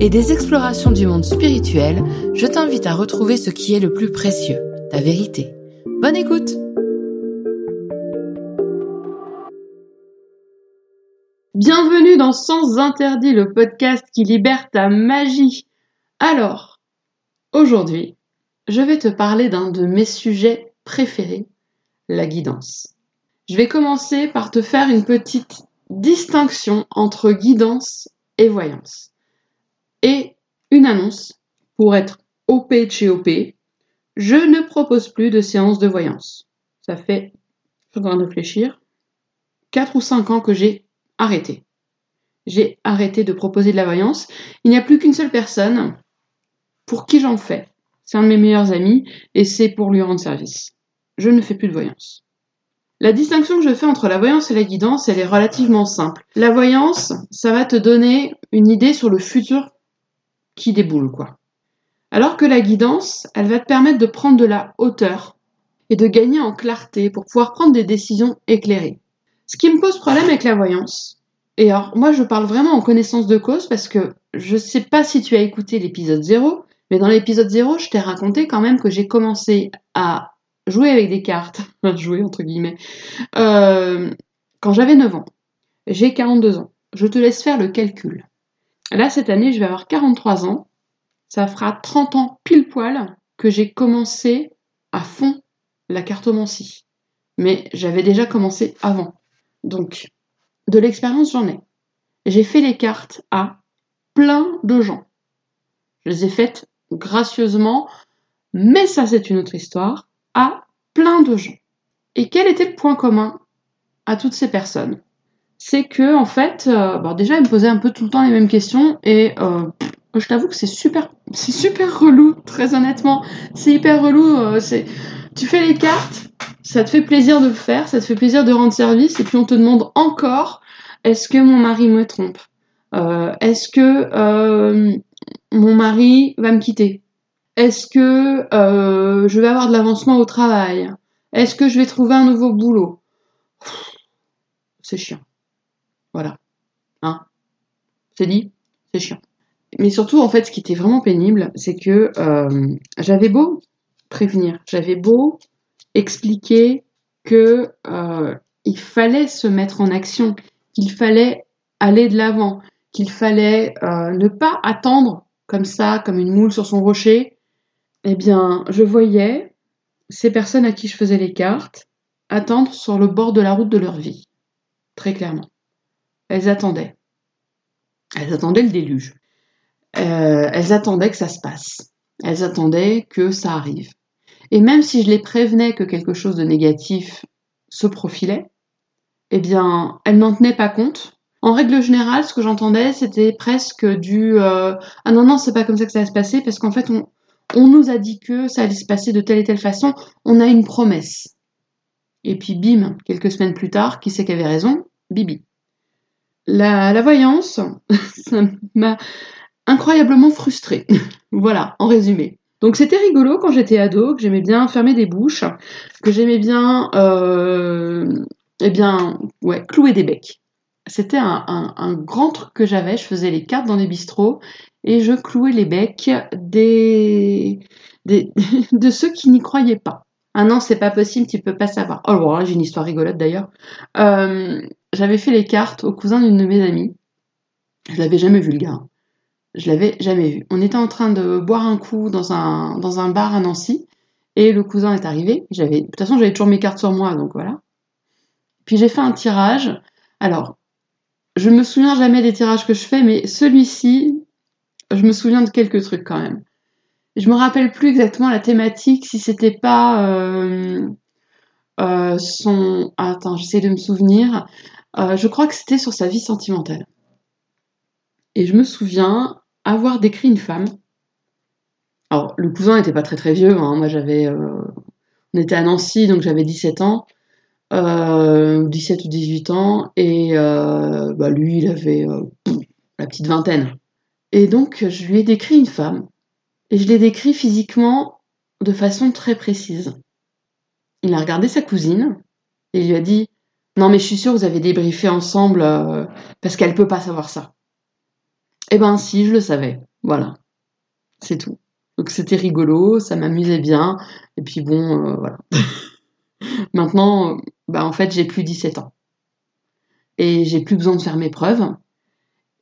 et des explorations du monde spirituel, je t'invite à retrouver ce qui est le plus précieux, ta vérité. Bonne écoute Bienvenue dans Sans Interdit, le podcast qui libère ta magie. Alors, aujourd'hui, je vais te parler d'un de mes sujets préférés, la guidance. Je vais commencer par te faire une petite distinction entre guidance et voyance une annonce pour être OP de chez OP. Je ne propose plus de séances de voyance. Ça fait, je vais réfléchir, 4 ou 5 ans que j'ai arrêté. J'ai arrêté de proposer de la voyance. Il n'y a plus qu'une seule personne pour qui j'en fais. C'est un de mes meilleurs amis et c'est pour lui rendre service. Je ne fais plus de voyance. La distinction que je fais entre la voyance et la guidance, elle est relativement simple. La voyance, ça va te donner une idée sur le futur qui déboule, quoi. Alors que la guidance, elle va te permettre de prendre de la hauteur et de gagner en clarté pour pouvoir prendre des décisions éclairées. Ce qui me pose problème avec la voyance, et alors moi je parle vraiment en connaissance de cause parce que je sais pas si tu as écouté l'épisode 0, mais dans l'épisode 0, je t'ai raconté quand même que j'ai commencé à jouer avec des cartes, jouer entre guillemets, euh, quand j'avais 9 ans. J'ai 42 ans. Je te laisse faire le calcul. Là, cette année, je vais avoir 43 ans. Ça fera 30 ans pile poil que j'ai commencé à fond la cartomancie. Mais j'avais déjà commencé avant. Donc, de l'expérience, j'en ai. J'ai fait les cartes à plein de gens. Je les ai faites gracieusement, mais ça c'est une autre histoire, à plein de gens. Et quel était le point commun à toutes ces personnes? C'est que en fait, euh, déjà, il me posait un peu tout le temps les mêmes questions et euh, je t'avoue que c'est super, c'est super relou, très honnêtement. C'est hyper relou. Euh, c'est, tu fais les cartes, ça te fait plaisir de le faire, ça te fait plaisir de rendre service et puis on te demande encore, est-ce que mon mari me trompe? Est-ce que mon mari va me quitter? Est-ce que je vais avoir de l'avancement au travail? Est-ce que je vais trouver un nouveau boulot? C'est chiant. Voilà. Hein C'est dit C'est chiant. Mais surtout, en fait, ce qui était vraiment pénible, c'est que euh, j'avais beau prévenir, j'avais beau expliquer que euh, il fallait se mettre en action, qu'il fallait aller de l'avant, qu'il fallait euh, ne pas attendre comme ça, comme une moule sur son rocher. Eh bien, je voyais ces personnes à qui je faisais les cartes attendre sur le bord de la route de leur vie, très clairement. Elles attendaient. Elles attendaient le déluge. Euh, elles attendaient que ça se passe. Elles attendaient que ça arrive. Et même si je les prévenais que quelque chose de négatif se profilait, eh bien, elles n'en tenaient pas compte. En règle générale, ce que j'entendais, c'était presque du euh, ah non non, c'est pas comme ça que ça va se passer parce qu'en fait, on, on nous a dit que ça allait se passer de telle et telle façon. On a une promesse. Et puis bim, quelques semaines plus tard, qui c'est qui avait raison? Bibi. La, voyance, ça m'a incroyablement frustrée. voilà, en résumé. Donc c'était rigolo quand j'étais ado, que j'aimais bien fermer des bouches, que j'aimais bien, euh, eh bien, ouais, clouer des becs. C'était un, grand truc que j'avais. Je faisais les cartes dans les bistrots et je clouais les becs des, de ceux qui n'y croyaient pas. Ah non, c'est pas possible, tu peux pas savoir. Oh, j'ai une histoire rigolote d'ailleurs. Euh, j'avais fait les cartes au cousin d'une de mes amies. Je l'avais jamais vu le gars. Je l'avais jamais vu. On était en train de boire un coup dans un, dans un bar à Nancy et le cousin est arrivé. J'avais, de toute façon, j'avais toujours mes cartes sur moi, donc voilà. Puis j'ai fait un tirage. Alors, je me souviens jamais des tirages que je fais, mais celui-ci, je me souviens de quelques trucs quand même. Je me rappelle plus exactement la thématique, si c'était pas euh, euh, son. Attends, j'essaie de me souvenir. Euh, je crois que c'était sur sa vie sentimentale. Et je me souviens avoir décrit une femme Alors, le cousin n'était pas très très vieux. Hein. Moi, j'avais. On était à Nancy, donc j'avais 17 ans. 17 ou 18 ans. Et bah, lui, il avait la petite vingtaine. Et donc, je lui ai décrit une femme. Et je l'ai décrit physiquement de façon très précise. Il a regardé sa cousine et lui a dit Non, mais je suis sûre, vous avez débriefé ensemble euh, parce qu'elle peut pas savoir ça. Eh ben, si, je le savais. Voilà. C'est tout. Donc, c'était rigolo, ça m'amusait bien. Et puis, bon, euh, voilà. Maintenant, bah, en fait, j'ai plus 17 ans. Et j'ai plus besoin de faire mes preuves.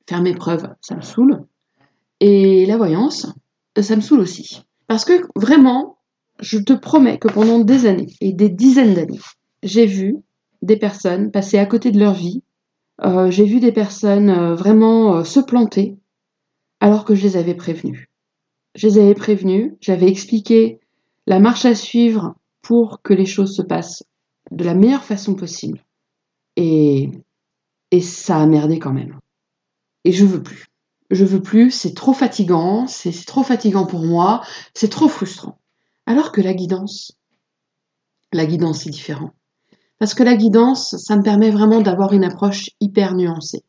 Faire mes preuves, ça me saoule. Et la voyance, ça me saoule aussi. Parce que vraiment, je te promets que pendant des années et des dizaines d'années, j'ai vu des personnes passer à côté de leur vie. Euh, j'ai vu des personnes euh, vraiment euh, se planter alors que je les avais prévenues. Je les avais prévenues, j'avais expliqué la marche à suivre pour que les choses se passent de la meilleure façon possible. Et, et ça a merdé quand même. Et je veux plus. Je veux plus, c'est trop fatigant, c'est trop fatigant pour moi, c'est trop frustrant. Alors que la guidance, la guidance est différent. Parce que la guidance, ça me permet vraiment d'avoir une approche hyper nuancée.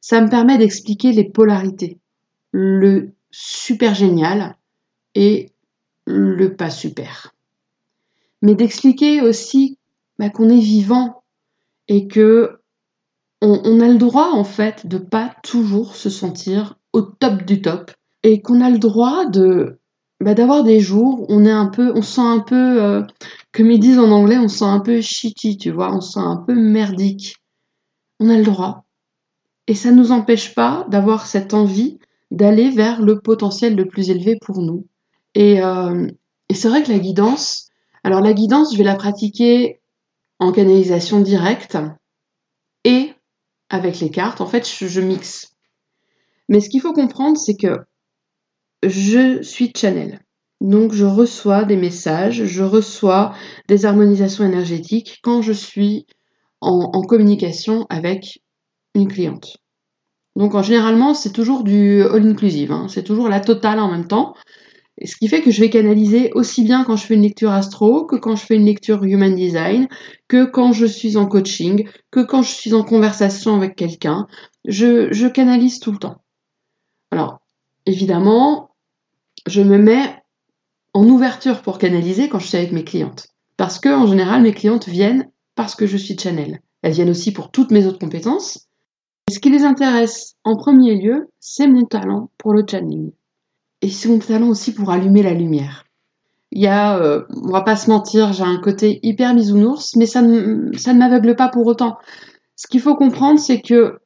Ça me permet d'expliquer les polarités, le super génial et le pas super. Mais d'expliquer aussi bah, qu'on est vivant et que on, a le droit en fait de pas toujours se sentir au top du top et qu'on a le droit de bah, d'avoir des jours où on est un peu, on sent un peu, euh, comme ils disent en anglais, on sent un peu shitty, tu vois, on sent un peu merdique. On a le droit. Et ça ne nous empêche pas d'avoir cette envie d'aller vers le potentiel le plus élevé pour nous. Et, euh, et c'est vrai que la guidance, alors la guidance, je vais la pratiquer en canalisation directe et avec les cartes. En fait, je, mixe. Mais ce qu'il faut comprendre, c'est que je suis channel. Donc je reçois des messages, je reçois des harmonisations énergétiques quand je suis en, communication avec une cliente. Donc en généralement c'est toujours du all inclusive, hein. c'est toujours la totale en même temps. Ce qui fait que je vais canaliser aussi bien quand je fais une lecture astro, que quand je fais une lecture human design, que quand je suis en coaching, que quand je suis en conversation avec quelqu'un. Je, canalise tout le temps. Alors, évidemment, je me mets en ouverture pour canaliser quand je suis avec mes clientes. Parce que, en général, mes clientes viennent parce que je suis channel. Elles viennent aussi pour toutes mes autres compétences. Et ce qui les intéresse en premier lieu, c'est mon talent pour le channeling. Et mon talent aussi pour allumer la lumière. Il y a, euh, on va pas se mentir, j'ai un côté hyper bisounours, mais ça ne, ça ne m'aveugle pas pour autant. Ce qu'il faut comprendre, c'est que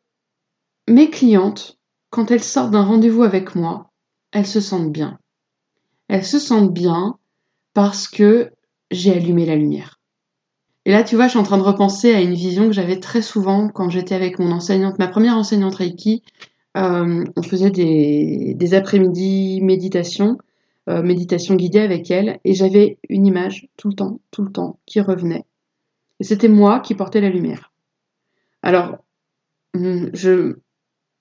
mes clientes, quand elles sortent d'un rendez-vous avec moi, elles se sentent bien elles se sentent bien parce que j'ai allumé la lumière. Et là, tu vois, je suis en train de repenser à une vision que j'avais très souvent quand j'étais avec mon enseignante, ma première enseignante Reiki. Euh, on faisait des, après-midi méditation, euh, méditation guidée avec elle, et j'avais une image tout le temps, tout le temps, qui revenait. Et c'était moi qui portais la lumière. Alors, hum, je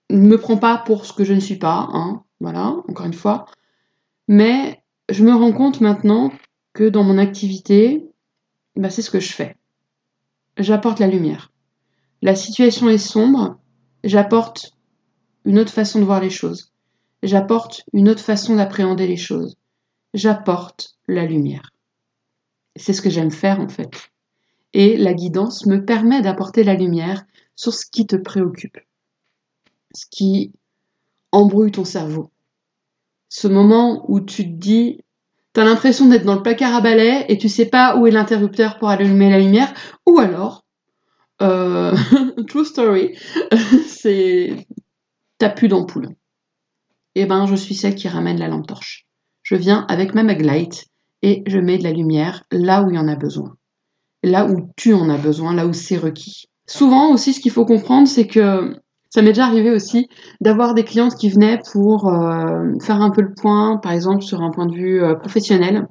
ne me prends pas pour ce que je ne suis pas, hein, voilà, encore une fois. Mais je me rends compte maintenant que dans mon activité, bah, c'est ce que je fais. J'apporte la lumière. La situation est sombre, j'apporte une autre façon de voir les choses. J'apporte une autre façon d'appréhender les choses. J'apporte la lumière. C'est ce que j'aime faire en fait. Et la guidance me permet d'apporter la lumière sur ce qui te préoccupe, ce qui embrouille ton cerveau, ce moment où tu te dis, tu as l'impression d'être dans le placard à balai et tu sais pas où est l'interrupteur pour allumer la lumière, ou alors, euh, true story, c'est t'as plus d'ampoule. Eh ben, je suis celle qui ramène la lampe torche. Je viens avec ma maglite et je mets de la lumière là où il y en a besoin. Là où tu en as besoin, là où c'est requis. Souvent aussi, ce qu'il faut comprendre, c'est que ça m'est déjà arrivé aussi d'avoir des clientes qui venaient pour euh, faire un peu le point, par exemple sur un point de vue euh, professionnel,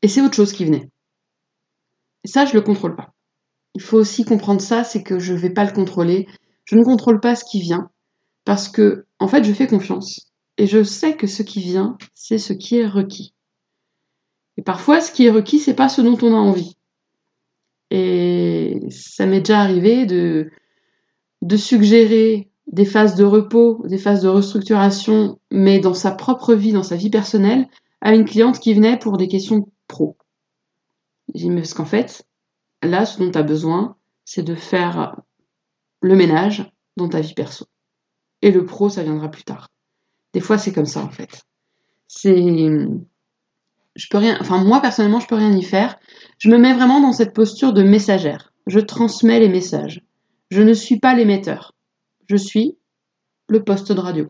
et c'est autre chose qui venait. Ça, je le contrôle pas. Il faut aussi comprendre ça, c'est que je vais pas le contrôler. Je ne contrôle pas ce qui vient parce que, en fait, je fais confiance. et je sais que ce qui vient, c'est ce qui est requis. Et parfois, ce qui est requis, c'est pas ce dont on a envie. Et ça m'est déjà arrivé de, de suggérer des phases de repos, des phases de restructuration, mais dans sa propre vie, dans sa vie personnelle, à une cliente qui venait pour des questions pro. J'ai dit, mais parce qu'en fait, là, ce dont tu as besoin, c'est de faire le ménage dans ta vie perso. Et le pro, ça viendra plus tard. Des fois, c'est comme ça, en fait. C'est, je peux rien, enfin, moi, personnellement, je peux rien y faire. Je me mets vraiment dans cette posture de messagère. Je transmets les messages. Je ne suis pas l'émetteur. Je suis le poste de radio.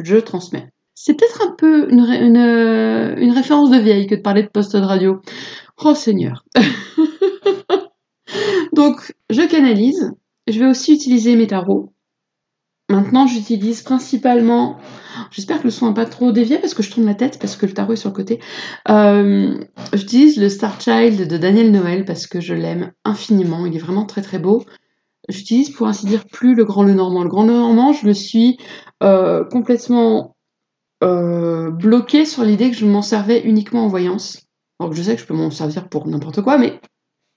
Je transmets. C'est peut-être un peu une, une, référence de vieille que de parler de poste de radio. Oh Seigneur. Donc, je canalise. Je vais aussi utiliser mes tarots. Maintenant, j'utilise principalement. J'espère que le son n'est pas trop dévié parce que je tourne la tête parce que le tarot est sur le côté. Euh, j'utilise le Star Child de Daniel Noël parce que je l'aime infiniment. Il est vraiment très très beau. J'utilise pour ainsi dire plus le grand le normand. Le grand le normand, je me suis euh, complètement euh, bloquée sur l'idée que je m'en servais uniquement en voyance. Alors que je sais que je peux m'en servir pour n'importe quoi, mais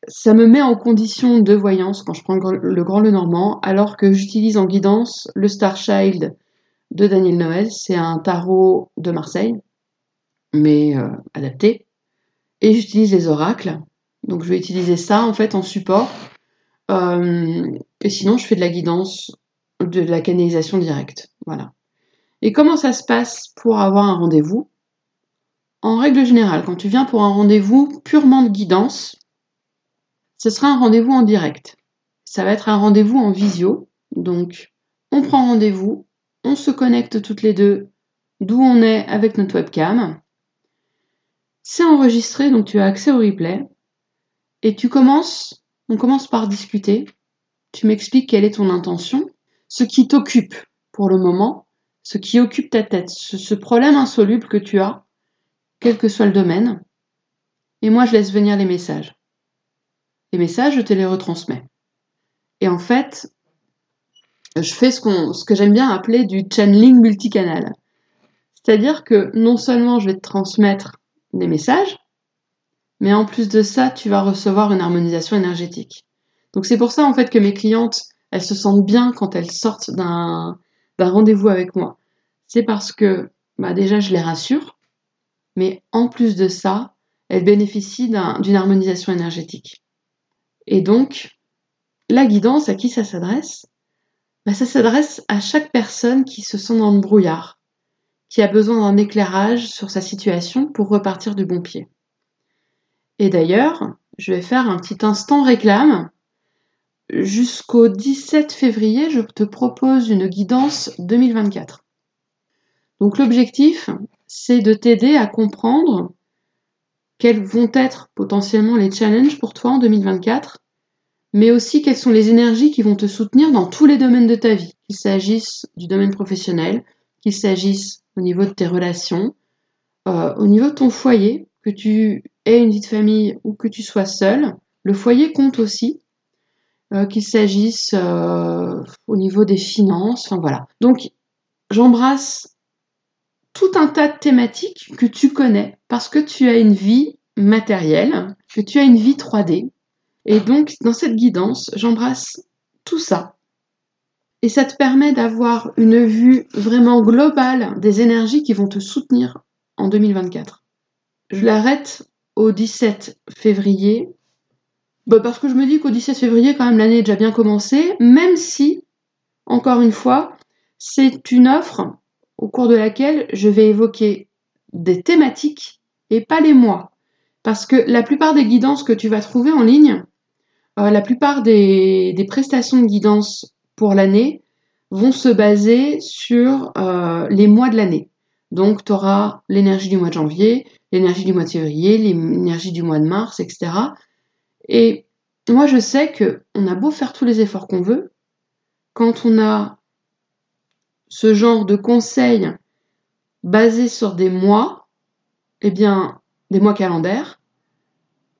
ça me met en condition de voyance quand je prends le grand le normand, alors que j'utilise en guidance le Star Child de Daniel Noël. C'est un tarot de Marseille, mais euh, adapté. Et j'utilise les oracles. Donc je vais utiliser ça en fait en support. Euh, et sinon, je fais de la guidance, de la canalisation directe. Voilà. Et comment ça se passe pour avoir un rendez-vous? En règle générale, quand tu viens pour un rendez-vous purement de guidance, ce sera un rendez-vous en direct. Ça va être un rendez-vous en visio. Donc, on prend rendez-vous, on se connecte toutes les deux d'où on est avec notre webcam. C'est enregistré, donc tu as accès au replay. Et tu commences, on commence par discuter. Tu m'expliques quelle est ton intention, ce qui t'occupe pour le moment, ce qui occupe ta tête, ce problème insoluble que tu as, quel que soit le domaine. Et moi, je laisse venir les messages. Les messages, je te les retransmets. Et en fait, je fais ce, que j'aime bien appeler du channeling multicanal. C'est-à-dire que non seulement je vais te transmettre des messages, mais en plus de ça, tu vas recevoir une harmonisation énergétique. Donc c'est pour ça en fait que mes clientes, elles se sentent bien quand elles sortent d'un, d'un rendez-vous avec moi. C'est parce que bah déjà je les rassure, mais en plus de ça, elles bénéficient d'une harmonisation énergétique. Et donc, la guidance, à qui ça s'adresse? Bah, Ça s'adresse à chaque personne qui se sent dans le brouillard, qui a besoin d'un éclairage sur sa situation pour repartir du bon pied. Et d'ailleurs, je vais faire un petit instant réclame. Jusqu'au 17 février, je te propose une guidance 2024. Donc l'objectif, c'est de t'aider à comprendre quels vont être potentiellement les challenges pour toi en 2024, mais aussi quelles sont les énergies qui vont te soutenir dans tous les domaines de ta vie, qu'il s'agisse du domaine professionnel, qu'il s'agisse au niveau de tes relations, euh, au niveau de ton foyer, que tu aies une vie de famille ou que tu sois seul, le foyer compte aussi, euh, qu'il s'agisse euh, au niveau des finances, enfin voilà. Donc j'embrasse tout un tas de thématiques que tu connais parce que tu as une vie matérielle, que tu as une vie 3D. Et donc, dans cette guidance, j'embrasse tout ça. Et ça te permet d'avoir une vue vraiment globale des énergies qui vont te soutenir en 2024. Je l'arrête au 17 février. Bah parce que je me dis qu'au 17 février, quand même, l'année est déjà bien commencée, même si, encore une fois, c'est une offre au cours de laquelle je vais évoquer des thématiques et pas les mois. Parce que la plupart des guidances que tu vas trouver en ligne, euh, la plupart des, prestations de guidance pour l'année vont se baser sur euh, les mois de l'année. Donc, tu auras l'énergie du mois de janvier, l'énergie du mois de février, l'énergie du mois de mars, etc. Et moi, je sais que on a beau faire tous les efforts qu'on veut, quand on a ce genre de conseils basés sur des mois, eh bien, des mois calendaires,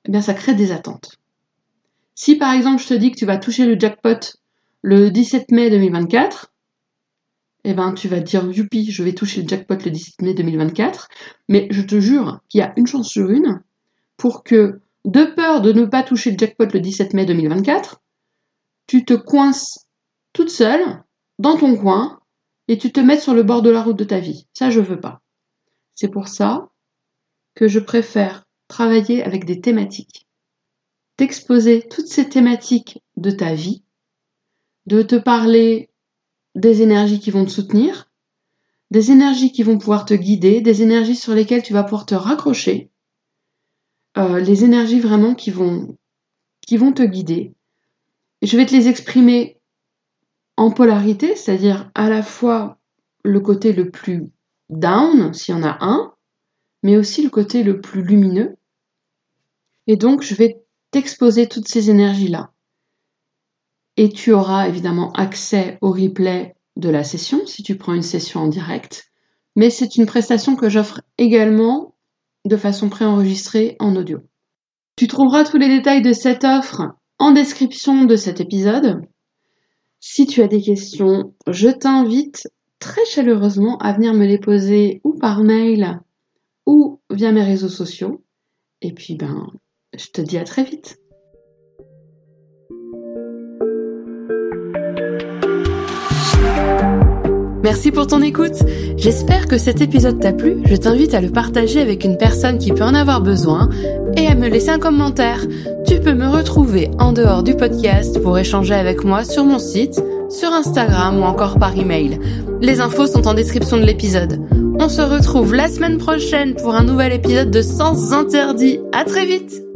eh bien, ça crée des attentes. Si par exemple je te dis que tu vas toucher le jackpot le 17 mai 2024, eh ben, tu vas dire, youpi, je vais toucher le jackpot le 17 mai 2024. Mais je te jure qu'il y a une chance sur une pour que, de peur de ne pas toucher le jackpot le 17 mai 2024, tu te coinces toute seule dans ton coin et tu te mettes sur le bord de la route de ta vie. Ça, je veux pas. C'est pour ça que je préfère travailler avec des thématiques. T'exposer toutes ces thématiques de ta vie, de te parler des énergies qui vont te soutenir, des énergies qui vont pouvoir te guider, des énergies sur lesquelles tu vas pouvoir te raccrocher, euh, les énergies vraiment qui vont, qui vont te guider. Et je vais te les exprimer en polarité, c'est-à-dire à la fois le côté le plus down, s'il y en a un, mais aussi le côté le plus lumineux. Et donc, je vais t'exposer toutes ces énergies-là et tu auras évidemment accès au replay de la session si tu prends une session en direct. Mais c'est une prestation que j'offre également de façon préenregistrée en audio. Tu trouveras tous les détails de cette offre en description de cet épisode. Si tu as des questions, je t'invite très chaleureusement à venir me les poser ou par mail ou via mes réseaux sociaux. Et puis ben, je te dis à très vite. Merci pour ton écoute. J'espère que cet épisode t'a plu. Je t'invite à le partager avec une personne qui peut en avoir besoin et à me laisser un commentaire. Peux me retrouver en dehors du podcast pour échanger avec moi sur mon site, sur Instagram ou encore par email. Les infos sont en description de l'épisode. On se retrouve la semaine prochaine pour un nouvel épisode de Sens Interdit. À très vite!